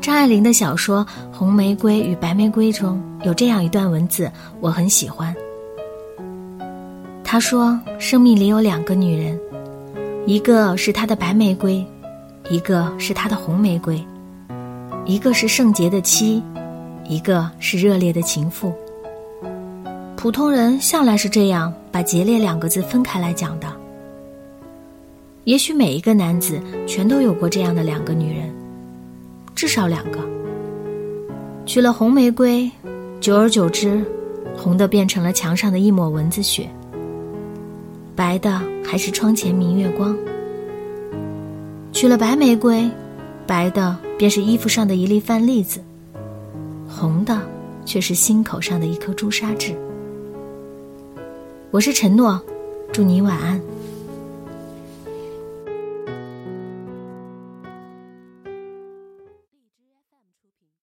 张爱玲的小说《红玫瑰与白玫瑰》中有这样一段文字，我很喜欢。她说：“生命里有两个女人，一个是她的白玫瑰，一个是她的红玫瑰，一个是圣洁的妻，一个是热烈的情妇。普通人向来是这样把‘节烈’两个字分开来讲的。也许每一个男子全都有过这样的两个女人。”至少两个。娶了红玫瑰，久而久之，红的变成了墙上的一抹蚊子血，白的还是窗前明月光。娶了白玫瑰，白的便是衣服上的一粒饭粒子，红的却是心口上的一颗朱砂痣。我是陈诺，祝你晚安。